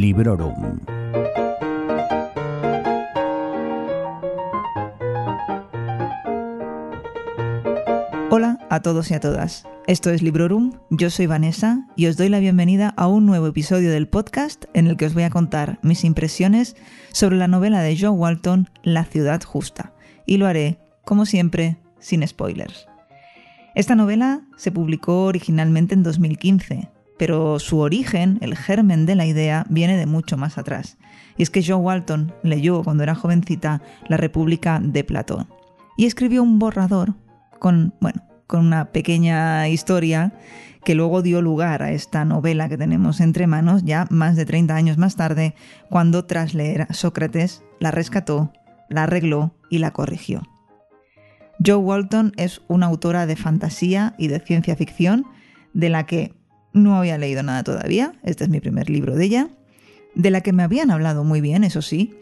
Librorum. Hola a todos y a todas. Esto es Librorum, yo soy Vanessa y os doy la bienvenida a un nuevo episodio del podcast en el que os voy a contar mis impresiones sobre la novela de Joe Walton, La ciudad justa. Y lo haré, como siempre, sin spoilers. Esta novela se publicó originalmente en 2015, pero su origen, el germen de la idea, viene de mucho más atrás. Y es que Joe Walton leyó cuando era jovencita La República de Platón y escribió un borrador con, bueno, con una pequeña historia que luego dio lugar a esta novela que tenemos entre manos ya más de 30 años más tarde, cuando tras leer Sócrates la rescató, la arregló y la corrigió. Joe Walton es una autora de fantasía y de ciencia ficción de la que no había leído nada todavía, este es mi primer libro de ella, de la que me habían hablado muy bien, eso sí,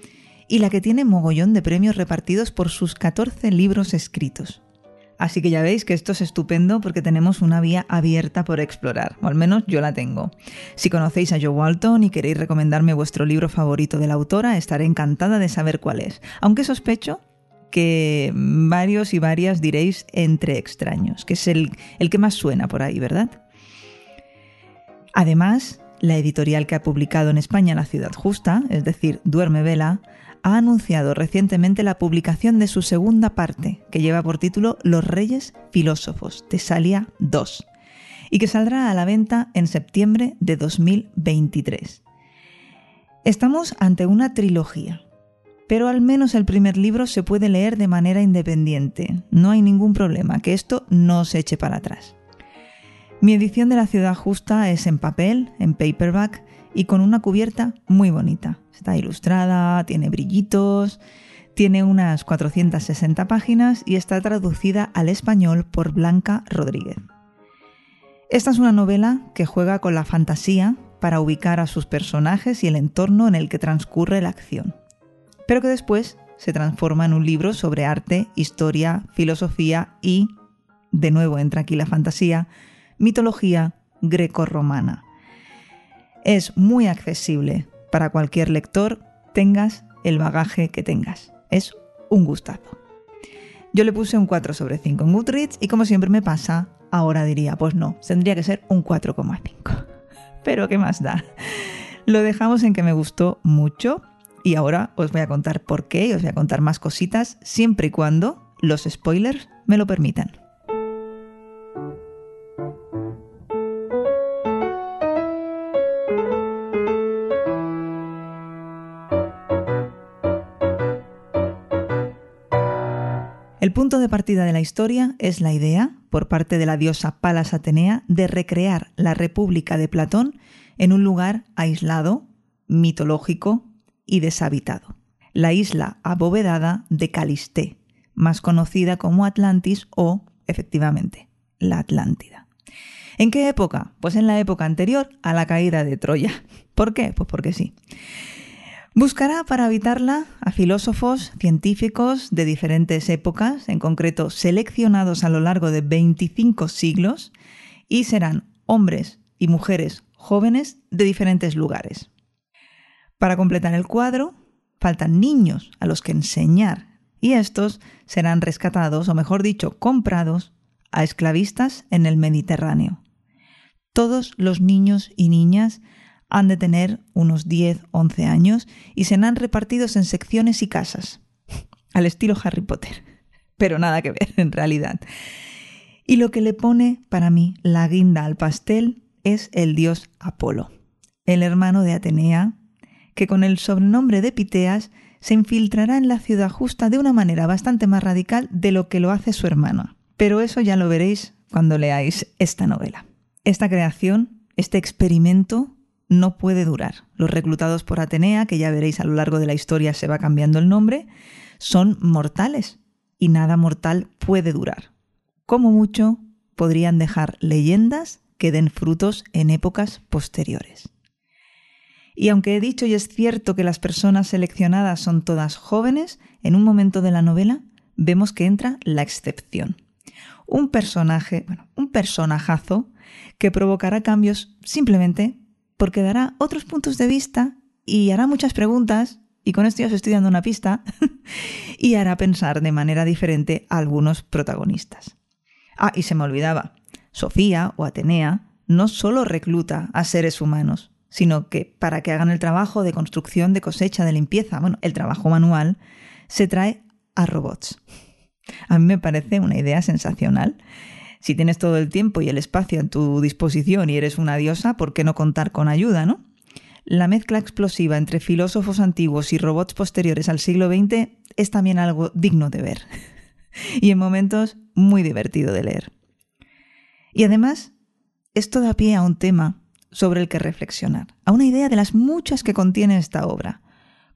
y la que tiene mogollón de premios repartidos por sus 14 libros escritos. Así que ya veis que esto es estupendo porque tenemos una vía abierta por explorar, o al menos yo la tengo. Si conocéis a Joe Walton y queréis recomendarme vuestro libro favorito de la autora, estaré encantada de saber cuál es, aunque sospecho que varios y varias diréis entre extraños, que es el, el que más suena por ahí, ¿verdad? Además, la editorial que ha publicado en España La Ciudad Justa, es decir, Duerme Vela, ha anunciado recientemente la publicación de su segunda parte, que lleva por título Los Reyes Filósofos, Tesalia 2, y que saldrá a la venta en septiembre de 2023. Estamos ante una trilogía, pero al menos el primer libro se puede leer de manera independiente. No hay ningún problema, que esto no se eche para atrás. Mi edición de La Ciudad Justa es en papel, en paperback, y con una cubierta muy bonita. Está ilustrada, tiene brillitos, tiene unas 460 páginas y está traducida al español por Blanca Rodríguez. Esta es una novela que juega con la fantasía para ubicar a sus personajes y el entorno en el que transcurre la acción, pero que después se transforma en un libro sobre arte, historia, filosofía y, de nuevo entra aquí la fantasía, mitología greco-romana. Es muy accesible para cualquier lector, tengas el bagaje que tengas. Es un gustazo. Yo le puse un 4 sobre 5 en Goodreads y como siempre me pasa, ahora diría, pues no, tendría que ser un 4,5. Pero ¿qué más da? Lo dejamos en que me gustó mucho y ahora os voy a contar por qué y os voy a contar más cositas siempre y cuando los spoilers me lo permitan. El punto de partida de la historia es la idea, por parte de la diosa Palas Atenea, de recrear la República de Platón en un lugar aislado, mitológico y deshabitado. La isla abovedada de Calisté, más conocida como Atlantis o, efectivamente, la Atlántida. ¿En qué época? Pues en la época anterior a la caída de Troya. ¿Por qué? Pues porque sí. Buscará para habitarla a filósofos, científicos de diferentes épocas, en concreto seleccionados a lo largo de 25 siglos, y serán hombres y mujeres jóvenes de diferentes lugares. Para completar el cuadro, faltan niños a los que enseñar, y estos serán rescatados, o mejor dicho, comprados a esclavistas en el Mediterráneo. Todos los niños y niñas han de tener unos 10, 11 años y serán repartidos en secciones y casas, al estilo Harry Potter. Pero nada que ver en realidad. Y lo que le pone para mí la guinda al pastel es el dios Apolo, el hermano de Atenea, que con el sobrenombre de Piteas se infiltrará en la ciudad justa de una manera bastante más radical de lo que lo hace su hermano. Pero eso ya lo veréis cuando leáis esta novela. Esta creación, este experimento, no puede durar. Los reclutados por Atenea, que ya veréis a lo largo de la historia se va cambiando el nombre, son mortales y nada mortal puede durar. Como mucho, podrían dejar leyendas que den frutos en épocas posteriores. Y aunque he dicho y es cierto que las personas seleccionadas son todas jóvenes, en un momento de la novela vemos que entra la excepción. Un personaje, bueno, un personajazo que provocará cambios simplemente porque dará otros puntos de vista y hará muchas preguntas, y con esto ya os estoy dando una pista, y hará pensar de manera diferente a algunos protagonistas. Ah, y se me olvidaba, Sofía o Atenea no solo recluta a seres humanos, sino que para que hagan el trabajo de construcción, de cosecha, de limpieza, bueno, el trabajo manual, se trae a robots. A mí me parece una idea sensacional. Si tienes todo el tiempo y el espacio a tu disposición y eres una diosa, ¿por qué no contar con ayuda, no? La mezcla explosiva entre filósofos antiguos y robots posteriores al siglo XX es también algo digno de ver y en momentos muy divertido de leer. Y además, esto da pie a un tema sobre el que reflexionar, a una idea de las muchas que contiene esta obra.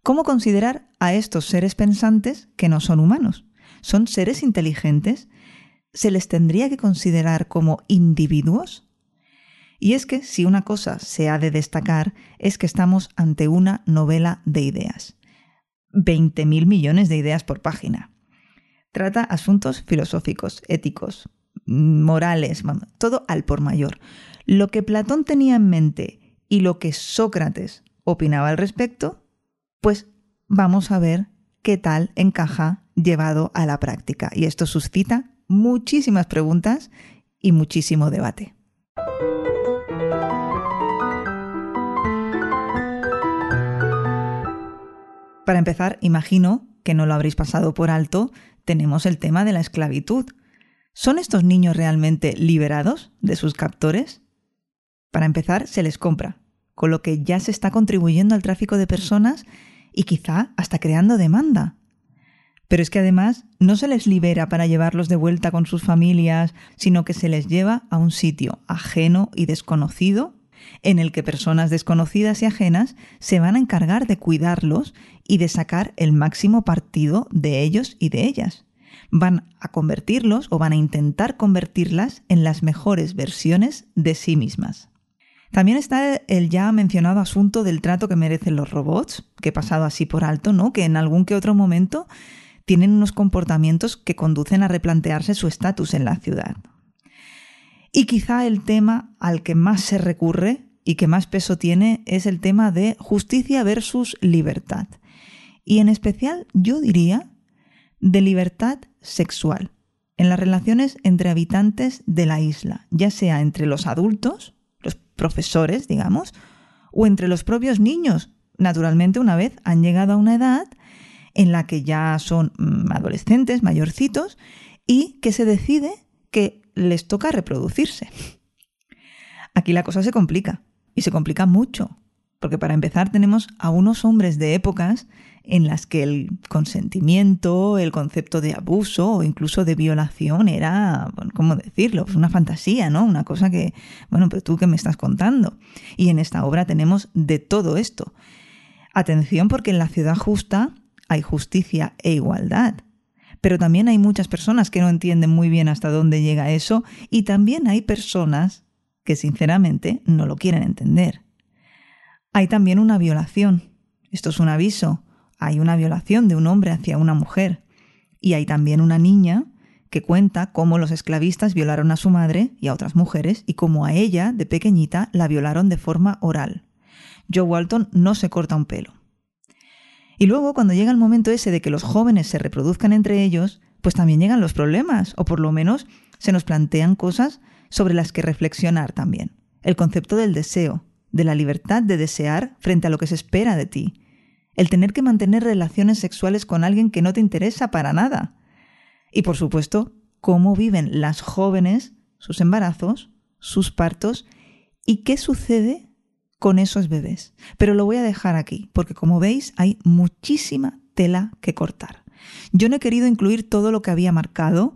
¿Cómo considerar a estos seres pensantes que no son humanos? ¿Son seres inteligentes? ¿Se les tendría que considerar como individuos? Y es que si una cosa se ha de destacar es que estamos ante una novela de ideas. 20.000 millones de ideas por página. Trata asuntos filosóficos, éticos, morales, todo al por mayor. Lo que Platón tenía en mente y lo que Sócrates opinaba al respecto, pues vamos a ver qué tal encaja llevado a la práctica. Y esto suscita muchísimas preguntas y muchísimo debate. Para empezar, imagino que no lo habréis pasado por alto, tenemos el tema de la esclavitud. ¿Son estos niños realmente liberados de sus captores? Para empezar, se les compra, con lo que ya se está contribuyendo al tráfico de personas y quizá hasta creando demanda. Pero es que además no se les libera para llevarlos de vuelta con sus familias, sino que se les lleva a un sitio ajeno y desconocido en el que personas desconocidas y ajenas se van a encargar de cuidarlos y de sacar el máximo partido de ellos y de ellas. Van a convertirlos o van a intentar convertirlas en las mejores versiones de sí mismas. También está el ya mencionado asunto del trato que merecen los robots, que he pasado así por alto, ¿no? Que en algún que otro momento tienen unos comportamientos que conducen a replantearse su estatus en la ciudad. Y quizá el tema al que más se recurre y que más peso tiene es el tema de justicia versus libertad. Y en especial yo diría de libertad sexual en las relaciones entre habitantes de la isla, ya sea entre los adultos, profesores, digamos, o entre los propios niños. Naturalmente, una vez han llegado a una edad en la que ya son mm, adolescentes, mayorcitos, y que se decide que les toca reproducirse. Aquí la cosa se complica, y se complica mucho, porque para empezar tenemos a unos hombres de épocas en las que el consentimiento, el concepto de abuso o incluso de violación era, ¿cómo decirlo? Pues una fantasía, ¿no? Una cosa que, bueno, pero tú qué me estás contando. Y en esta obra tenemos de todo esto. Atención porque en la ciudad justa hay justicia e igualdad. Pero también hay muchas personas que no entienden muy bien hasta dónde llega eso y también hay personas que sinceramente no lo quieren entender. Hay también una violación. Esto es un aviso hay una violación de un hombre hacia una mujer. Y hay también una niña que cuenta cómo los esclavistas violaron a su madre y a otras mujeres y cómo a ella, de pequeñita, la violaron de forma oral. Joe Walton no se corta un pelo. Y luego, cuando llega el momento ese de que los jóvenes se reproduzcan entre ellos, pues también llegan los problemas, o por lo menos se nos plantean cosas sobre las que reflexionar también. El concepto del deseo, de la libertad de desear frente a lo que se espera de ti, el tener que mantener relaciones sexuales con alguien que no te interesa para nada. Y por supuesto, cómo viven las jóvenes sus embarazos, sus partos y qué sucede con esos bebés. Pero lo voy a dejar aquí, porque como veis hay muchísima tela que cortar. Yo no he querido incluir todo lo que había marcado,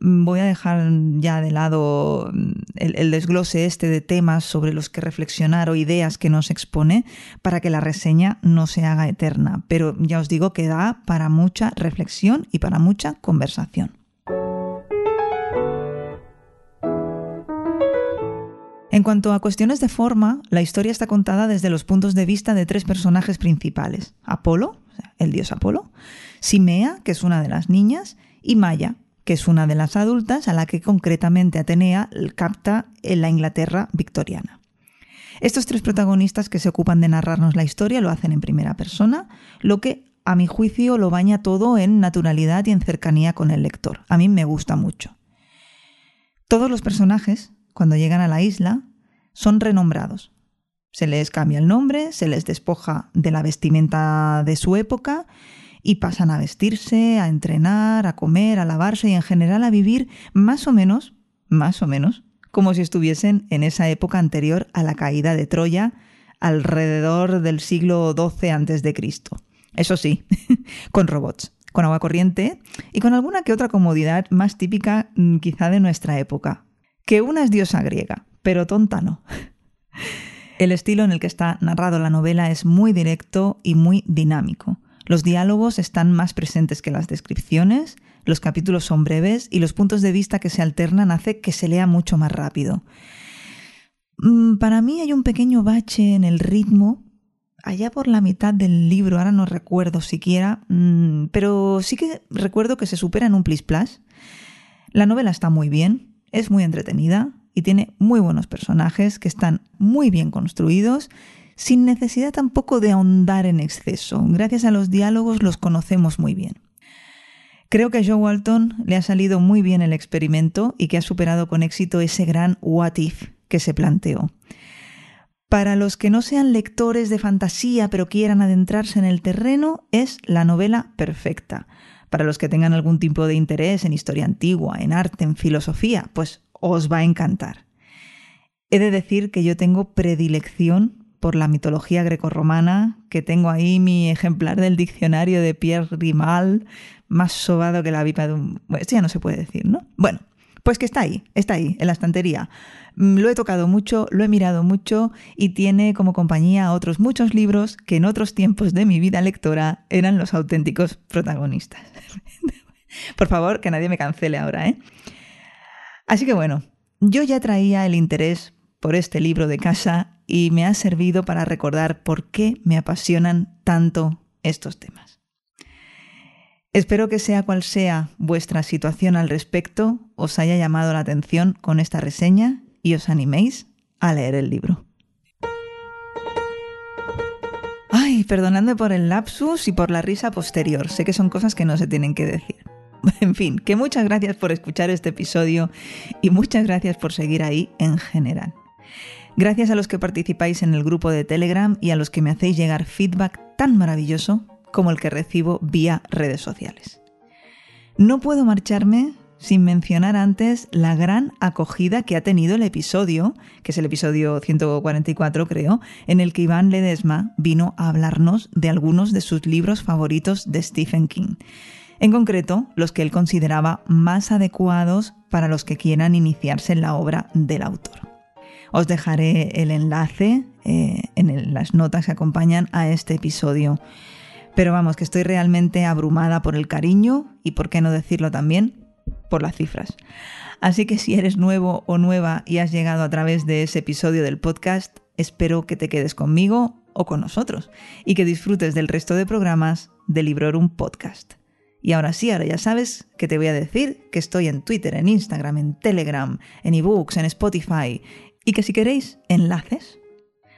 Mm, voy a dejar ya de lado mm, el, desglose este de temas sobre los que reflexionar o ideas que nos expone para que la reseña no se haga eterna. Pero ya os digo que da para mucha reflexión y para mucha conversación. En cuanto a cuestiones de forma, la historia está contada desde los puntos de vista de tres personajes principales. Apolo, el dios Apolo, Simea, que es una de las niñas, y Maya, que es una de las adultas a la que concretamente Atenea capta en la Inglaterra victoriana. Estos tres protagonistas que se ocupan de narrarnos la historia lo hacen en primera persona, lo que a mi juicio lo baña todo en naturalidad y en cercanía con el lector. A mí me gusta mucho. Todos los personajes, cuando llegan a la isla, son renombrados. Se les cambia el nombre, se les despoja de la vestimenta de su época y pasan a vestirse, a entrenar, a comer, a lavarse y en general a vivir más o menos, más o menos, como si estuviesen en esa época anterior a la caída de Troya, alrededor del siglo XII a.C. Eso sí, con robots, con agua corriente y con alguna que otra comodidad más típica mm, quizá de nuestra época. Que una es diosa griega, pero tonta no. El estilo en el que está narrado la novela es muy directo y muy dinámico. Los diálogos están más presentes que las descripciones, los capítulos son breves y los puntos de vista que se alternan hace que se lea mucho más rápido. Mm, para mí hay un pequeño bache en el ritmo, allá por la mitad del libro, ahora no recuerdo siquiera, mm, pero sí que recuerdo que se supera en un plis plas. La novela está muy bien, es muy entretenida y tiene muy buenos personajes que están muy bien construidos sin necesidad tampoco de ahondar en exceso. Gracias a los diálogos los conocemos muy bien. Creo que a Joe Walton le ha salido muy bien el experimento y que ha superado con éxito ese gran what if que se planteó. Para los que no sean lectores de fantasía pero quieran adentrarse en el terreno, es la novela perfecta. Para los que tengan algún tipo de interés en historia antigua, en arte, en filosofía, pues os va a encantar. He de decir que yo tengo predilección por la mitología grecorromana, que tengo ahí mi ejemplar del diccionario de Pierre Rimal, más sobado que la vipa de un... Bueno, esto ya no se puede decir, ¿no? Bueno, pues que está ahí, está ahí, en la estantería. Mm, lo he tocado mucho, lo he mirado mucho y tiene como compañía otros muchos libros que en otros tiempos de mi vida lectora eran los auténticos protagonistas. Por favor, que nadie me cancele ahora, ¿eh? Así que bueno, yo ya traía el interés por este libro de casa y me ha servido para recordar por qué me apasionan tanto estos temas. Espero que sea cual sea vuestra situación al respecto, os haya llamado la atención con esta reseña y os animéis a leer el libro. Ay, perdonadme por el lapsus y por la risa posterior, sé que son cosas que no se tienen que decir. En fin, que muchas gracias por escuchar este episodio y muchas gracias por seguir ahí en general. Gracias a los que participáis en el grupo de Telegram y a los que me hacéis llegar feedback tan maravilloso como el que recibo vía redes sociales. No puedo marcharme sin mencionar antes la gran acogida que ha tenido el episodio, que es el episodio 144 creo, en el que Iván Ledesma vino a hablarnos de algunos de sus libros favoritos de Stephen King. En concreto, los que él consideraba más adecuados para los que quieran iniciarse en la obra del autor. Os dejaré el enlace eh, en las notas que acompañan a este episodio. Pero vamos, que estoy realmente abrumada por el cariño y, por qué no decirlo también, por las cifras. Así que si eres nuevo o nueva y has llegado a través de ese episodio del podcast, espero que te quedes conmigo o con nosotros y que disfrutes del resto de programas de Librorum Podcast. Y ahora sí, ahora ya sabes que te voy a decir que estoy en Twitter, en Instagram, en Telegram, en ebooks, en Spotify y que si queréis enlaces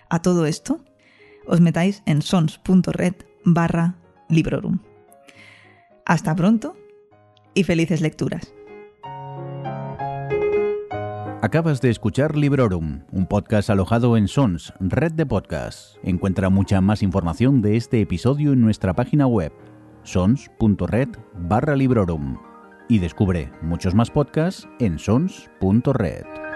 a todo esto, os metáis en sons.red barra librorum. Hasta pronto y felices lecturas. Acabas de escuchar Librorum, un podcast alojado en Sons, red de podcasts. Encuentra mucha más información de este episodio en nuestra página web, sons.red barra librorum. Y descubre muchos más podcasts en sons.red.